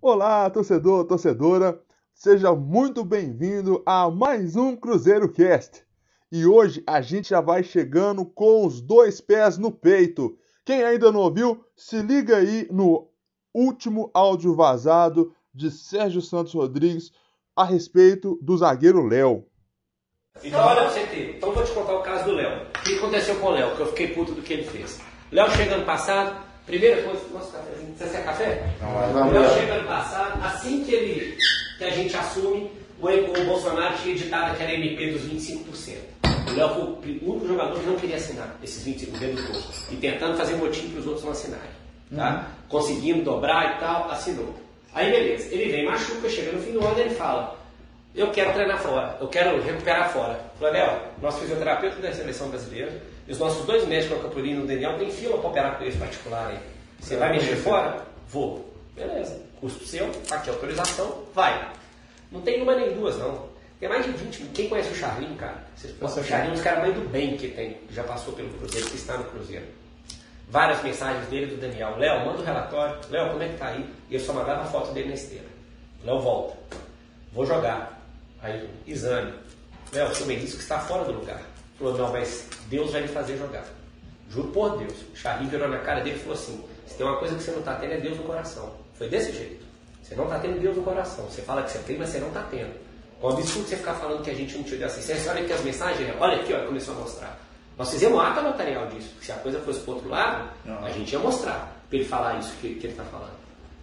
Olá, torcedor, torcedora, seja muito bem-vindo a mais um Cruzeiro Cast. E hoje a gente já vai chegando com os dois pés no peito. Quem ainda não ouviu, se liga aí no último áudio vazado de Sérgio Santos Rodrigues a respeito do zagueiro Léo. Então olha. Então vou te contar o caso do Léo. O que aconteceu com o Léo, que eu fiquei puto do que ele fez. Léo chega ano passado, primeira coisa. Nossa, cafezinho. Você quer café? Não, o Léo chega ano passado, assim que ele. que a gente assume, o, o Bolsonaro tinha editado aquela MP dos 25%. O Léo foi o único jogador que não queria assinar esses 25% dentro do corpo. E tentando fazer motivo para os outros não assinarem. Tá? Conseguindo dobrar e tal, assinou. Aí beleza, ele vem, machuca, chega no fim do ano ele fala, eu quero treinar fora, eu quero recuperar fora. Léo, nosso fisioterapeuta da seleção brasileira e os nossos dois médicos, o Capurino e o Daniel, tem fila para operar com esse particular aí. Você vai mexer fora? Vou. Beleza, custo seu, aqui a autorização, vai. Não tem uma nem duas, não. Tem mais de 20. Quem conhece o Charlinho, cara? Vocês, o Charlinho é um dos caras mais do bem que tem, que já passou pelo Cruzeiro, que está no Cruzeiro várias mensagens dele do Daniel. Léo, manda o um relatório. Léo, como é que tá aí? E eu só mandava a foto dele na esteira. Léo, volta. Vou jogar. Aí, exame. Léo, seu menisco está fora do lugar. Falou, não, mas Deus vai lhe fazer jogar. Juro por Deus. O Charlie virou na cara dele e falou assim: se tem uma coisa que você não está tendo é Deus no coração. Foi desse jeito. Você não está tendo Deus no coração. Você fala que você tem, mas você não está tendo. É um absurdo você ficar falando que a gente não te deu assistência. Olha aqui as mensagens, olha aqui, ó, começou a mostrar. Nós fizemos ata notarial disso. Se a coisa fosse para outro lado, não. a gente ia mostrar para ele falar isso que, que ele está falando.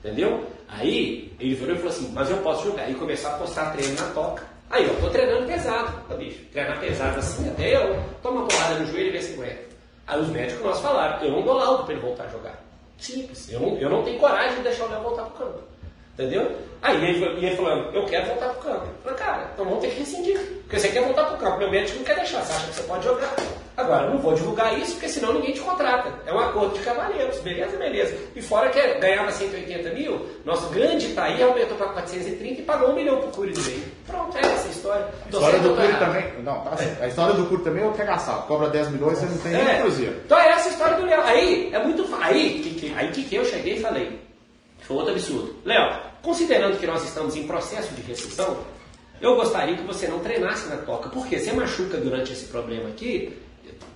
Entendeu? Aí ele virou e falou assim: Mas eu posso jogar. E começou a postar treino na toca. Aí eu tô treinando pesado, tá, bicho? Treinar pesado assim, até eu tomo uma porrada no joelho e ver se aguenta. Aí os médicos nós falaram: Eu não dou laudo para ele voltar a jogar. Simples. Eu não, eu não tenho coragem de deixar o Léo voltar pro campo. Entendeu? Aí ele, ele falou, eu quero voltar pro campo. Eu falei, cara, então vamos ter que rescindir. Porque você quer voltar pro campo, meu médico não quer deixar, você acha que você pode jogar. Agora, eu não vou divulgar isso, porque senão ninguém te contrata. É um acordo de cavaleiros, beleza, beleza. E fora que ganhava 180 mil, nosso grande Itaí aumentou para 430 e pagou um milhão pro Cury no meio. Pronto, é essa a história. A história do Cury também. Não, tá certo. A história do Cury também é o regaçado. Cobra 10 milhões, você não tem é. nem cruzeiro. Então é essa a história do Léo. Aí, é muito Aí, que, que, aí que, que eu cheguei e falei. Foi outro absurdo. Léo, considerando que nós estamos em processo de rescisão, eu gostaria que você não treinasse na toca. Porque você machuca durante esse problema aqui,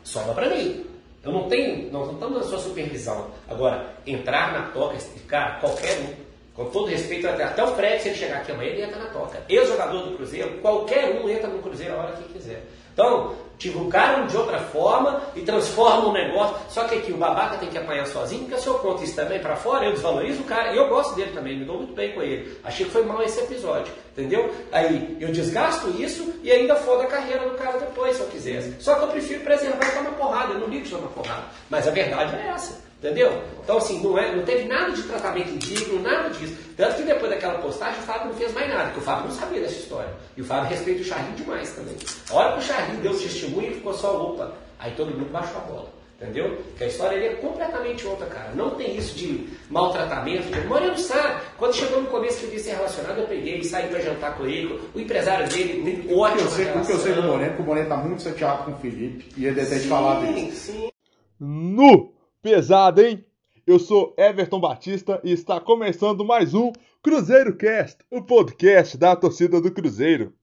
sobra para mim. Eu não tenho, não estamos na sua supervisão. Agora, entrar na toca, explicar, qualquer um, com todo respeito, até, o Fred, se ele chegar aqui amanhã, ele entra na toca. Ex-jogador do Cruzeiro, qualquer um entra no Cruzeiro a hora que quiser. Então, divulgaram de outra forma e transformam o negócio. Só que aqui o babaca tem que apanhar sozinho, porque se eu conto isso também para fora, eu desvalorizo o cara. E eu gosto dele também, me dou muito bem com ele. Achei que foi mal esse episódio, entendeu? Aí eu desgasto isso e ainda foda a carreira do cara depois, se eu quisesse. Só que eu prefiro preservar e tomar porrada, eu não ligo de tomar porrada. Mas a verdade é essa. Entendeu? Então, assim, não, é, não teve nada de tratamento indigno, nada disso. Tanto que depois daquela postagem, o Fábio não fez mais nada, porque o Fábio não sabia dessa história. E o Fábio respeita o Charlinho demais também. A hora que o Charlinho deu o testemunho, ficou só opa. Aí todo mundo baixou a bola. Entendeu? Que a história é completamente outra, cara. Não tem isso de maltratamento. De... O Moreno sabe. Quando chegou no começo que ele disse ser relacionado, eu peguei e saí para jantar com ele. O empresário dele, ótimo. Eu sei, o que eu sei do Moreno, que o Moreno tá muito chateado com o Felipe. E ele deve ter falado isso. Sim. Nu! Pesado, hein? Eu sou Everton Batista e está começando mais um Cruzeiro Cast, o podcast da torcida do Cruzeiro.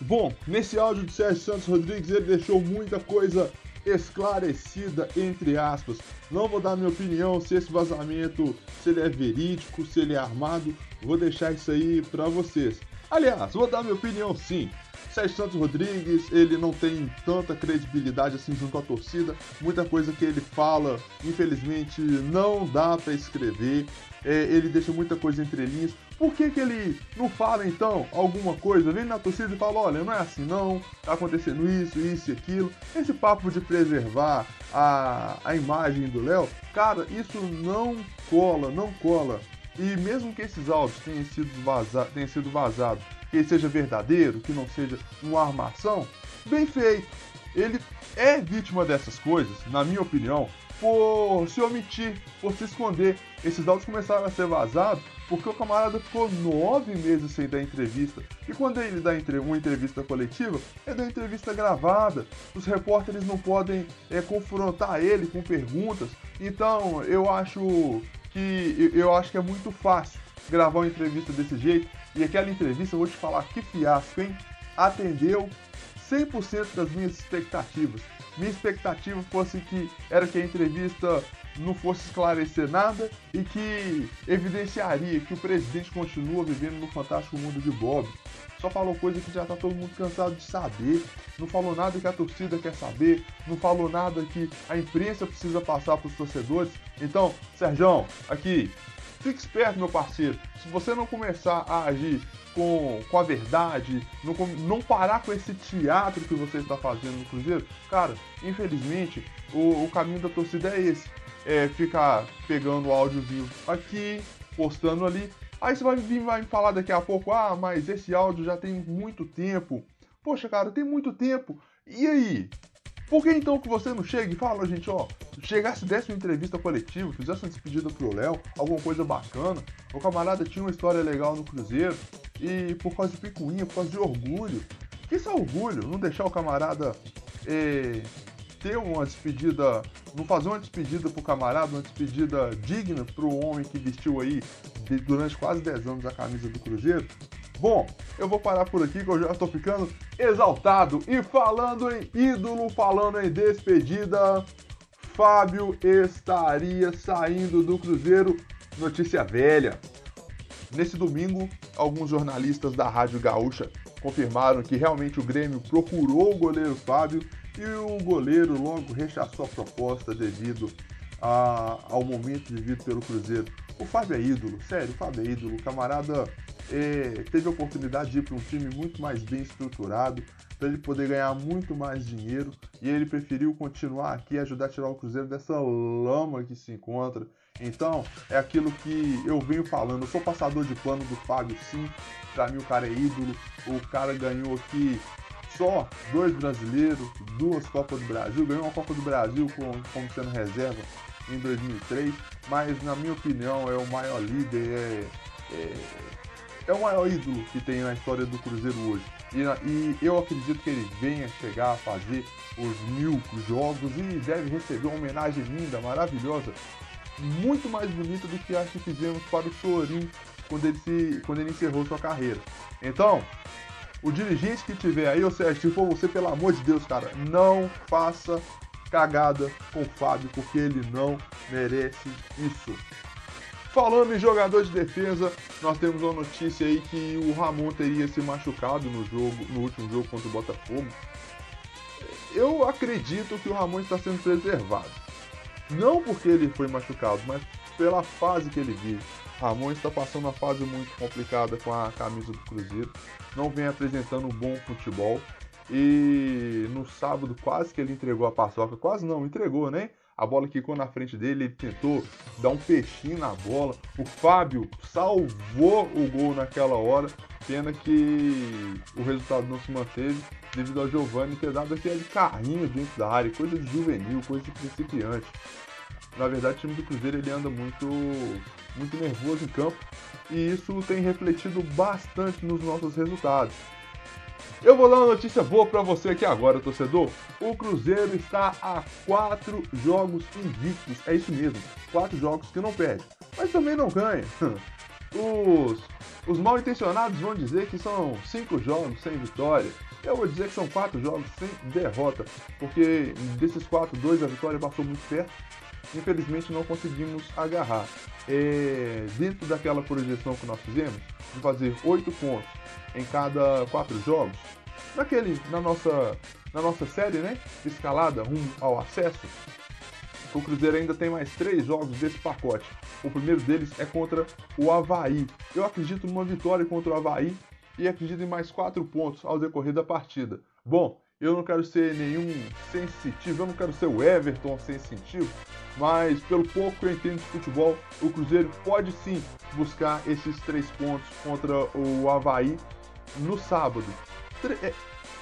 Bom, nesse áudio de Sérgio Santos Rodrigues ele deixou muita coisa esclarecida entre aspas. Não vou dar minha opinião se esse vazamento se ele é verídico, se ele é armado. Vou deixar isso aí para vocês. Aliás, vou dar minha opinião sim. Sérgio Santos Rodrigues, ele não tem tanta credibilidade assim junto à torcida. Muita coisa que ele fala, infelizmente, não dá para escrever. É, ele deixa muita coisa entre linhas. Por que, que ele não fala então alguma coisa? Vem na torcida e fala: olha, não é assim não, tá acontecendo isso, isso e aquilo. Esse papo de preservar a, a imagem do Léo, cara, isso não cola, não cola. E mesmo que esses áudios tenham sido, vaza tenham sido vazados que ele seja verdadeiro, que não seja uma armação, bem feito. Ele é vítima dessas coisas, na minha opinião, por se omitir, por se esconder. Esses dados começaram a ser vazados porque o camarada ficou nove meses sem dar entrevista. E quando ele dá uma entrevista coletiva, é da entrevista gravada. Os repórteres não podem é, confrontar ele com perguntas. Então eu acho que eu acho que é muito fácil gravar uma entrevista desse jeito. E aquela entrevista, eu vou te falar que fiasco, hein? Atendeu 100% das minhas expectativas. Minha expectativa fosse que era que a entrevista não fosse esclarecer nada e que evidenciaria que o presidente continua vivendo no fantástico mundo de Bob. Só falou coisa que já tá todo mundo cansado de saber. Não falou nada que a torcida quer saber. Não falou nada que a imprensa precisa passar para os torcedores. Então, Sérgio, aqui, fique esperto, meu parceiro. Se você não começar a agir com, com a verdade, não, não parar com esse teatro que você está fazendo no Cruzeiro, cara, infelizmente, o, o caminho da torcida é esse. É ficar pegando o áudiozinho aqui, postando ali. Aí você vai vir vai me falar daqui a pouco, ah, mas esse áudio já tem muito tempo. Poxa, cara, tem muito tempo. E aí? Por que então que você não chega e fala, gente, ó, chegasse, desse uma entrevista coletiva, fizesse uma despedida pro Léo, alguma coisa bacana, o camarada tinha uma história legal no Cruzeiro, e por causa de picuinha, por causa de orgulho, que isso é orgulho, não deixar o camarada eh, ter uma despedida, não fazer uma despedida pro camarada, uma despedida digna pro homem que vestiu aí durante quase 10 anos a camisa do Cruzeiro, Bom, eu vou parar por aqui que eu já estou ficando exaltado. E falando em ídolo, falando em despedida, Fábio estaria saindo do Cruzeiro. Notícia velha. Nesse domingo, alguns jornalistas da Rádio Gaúcha confirmaram que realmente o Grêmio procurou o goleiro Fábio e o goleiro logo rechaçou a proposta devido a, ao momento vivido pelo Cruzeiro. O Fábio é ídolo, sério, o Fábio é ídolo. O camarada é, teve a oportunidade de ir para um time muito mais bem estruturado, para ele poder ganhar muito mais dinheiro, e ele preferiu continuar aqui ajudar a tirar o Cruzeiro dessa lama que se encontra. Então, é aquilo que eu venho falando. Eu sou passador de plano do Fábio, sim. Para mim, o cara é ídolo. O cara ganhou aqui só dois brasileiros, duas Copas do Brasil. Ganhou uma Copa do Brasil como, como sendo reserva em 2003. Mas, na minha opinião, é o maior líder. É, é é o maior ídolo que tem na história do Cruzeiro hoje. E, e, eu acredito que ele venha chegar a fazer os mil jogos e deve receber uma homenagem linda, maravilhosa, muito mais bonita do que acho que fizemos para o Sorin quando ele, se, quando ele encerrou sua carreira. Então, o dirigente que tiver aí, ou seja, se for você, pelo amor de Deus, cara, não faça cagada com o Fábio, porque ele não merece isso. Falando em jogador de defesa, nós temos uma notícia aí que o Ramon teria se machucado no jogo, no último jogo contra o Botafogo. Eu acredito que o Ramon está sendo preservado. Não porque ele foi machucado, mas pela fase que ele vive. Ramon está passando uma fase muito complicada com a camisa do Cruzeiro. Não vem apresentando um bom futebol. E no sábado quase que ele entregou a paçoca. Quase não, entregou, né? A bola quicou na frente dele, ele tentou dar um peixinho na bola. O Fábio salvou o gol naquela hora, pena que o resultado não se manteve devido ao Giovanni ter dado aquele carrinho dentro da área, coisa de juvenil, coisa de principiante. Na verdade, o time do Cruzeiro ele anda muito, muito nervoso em campo e isso tem refletido bastante nos nossos resultados. Eu vou dar uma notícia boa para você aqui agora, torcedor. O Cruzeiro está a quatro jogos invictos. É isso mesmo, quatro jogos que não perde, mas também não ganha. Os, os mal intencionados vão dizer que são cinco jogos sem vitória. Eu vou dizer que são quatro jogos sem derrota, porque desses quatro, dois a vitória passou muito perto. Infelizmente não conseguimos agarrar. É, dentro daquela projeção que nós fizemos, de fazer oito pontos em cada quatro jogos, naquele, na nossa, na nossa série, né, escalada rumo ao acesso, o Cruzeiro ainda tem mais três jogos desse pacote. O primeiro deles é contra o Havaí. Eu acredito numa vitória contra o Havaí e acredito em mais quatro pontos ao decorrer da partida. Bom, eu não quero ser nenhum sensitivo, eu não quero ser o Everton sensitivo, mas pelo pouco que eu entendo de futebol, o Cruzeiro pode sim buscar esses três pontos contra o Havaí no sábado. É,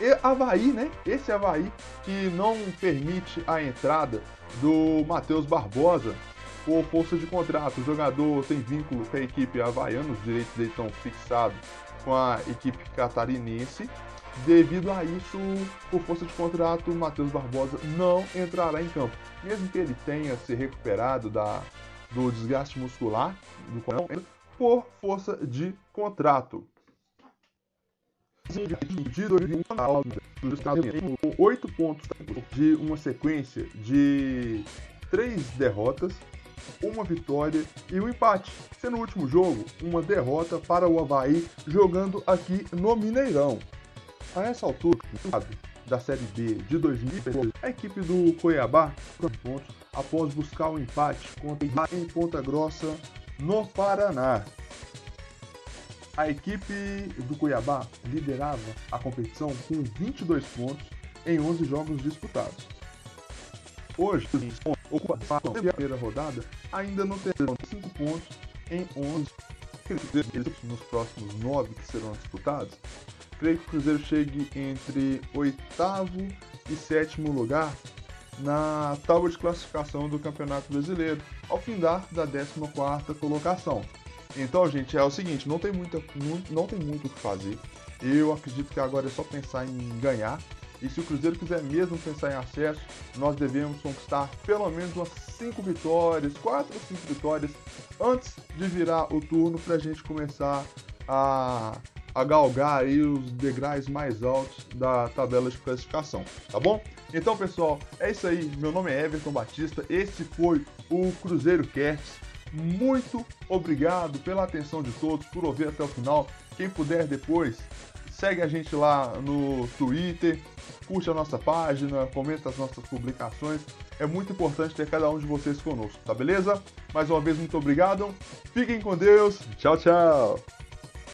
é Havaí, né? Esse Havaí que não permite a entrada do Matheus Barbosa por força de contrato. O jogador tem vínculo com a equipe havaiana, os direitos dele estão fixados com a equipe catarinense. Devido a isso, por força de contrato, Matheus Barbosa não entrará em campo. Mesmo que ele tenha se recuperado da, do desgaste muscular do por força de contrato. Oito pontos de uma sequência de três derrotas, uma vitória e um empate. Sendo o último jogo, uma derrota para o Havaí jogando aqui no Mineirão. A essa altura, da Série B de 2013, a equipe do Cuiabá pontos após buscar o um empate contra em Ponta Grossa, no Paraná. A equipe do Cuiabá liderava a competição com 22 pontos em 11 jogos disputados. Hoje, ocupação da primeira rodada ainda não terão 5 pontos em 11 nos próximos 9 que serão disputados. Creio que o Cruzeiro chegue entre oitavo e sétimo lugar na tábua de classificação do Campeonato Brasileiro, ao findar da 14ª colocação. Então, gente, é o seguinte, não tem, muita, não, não tem muito o que fazer. Eu acredito que agora é só pensar em ganhar. E se o Cruzeiro quiser mesmo pensar em acesso, nós devemos conquistar pelo menos umas 5 vitórias, 4 ou 5 vitórias, antes de virar o turno para a gente começar a, a galgar aí os degraus mais altos da tabela de classificação, tá bom? Então, pessoal, é isso aí. Meu nome é Everton Batista. Esse foi o Cruzeiro Cast. Muito obrigado pela atenção de todos, por ouvir até o final. Quem puder depois, segue a gente lá no Twitter, curte a nossa página, comenta as nossas publicações. É muito importante ter cada um de vocês conosco, tá beleza? Mais uma vez, muito obrigado. Fiquem com Deus. Tchau, tchau.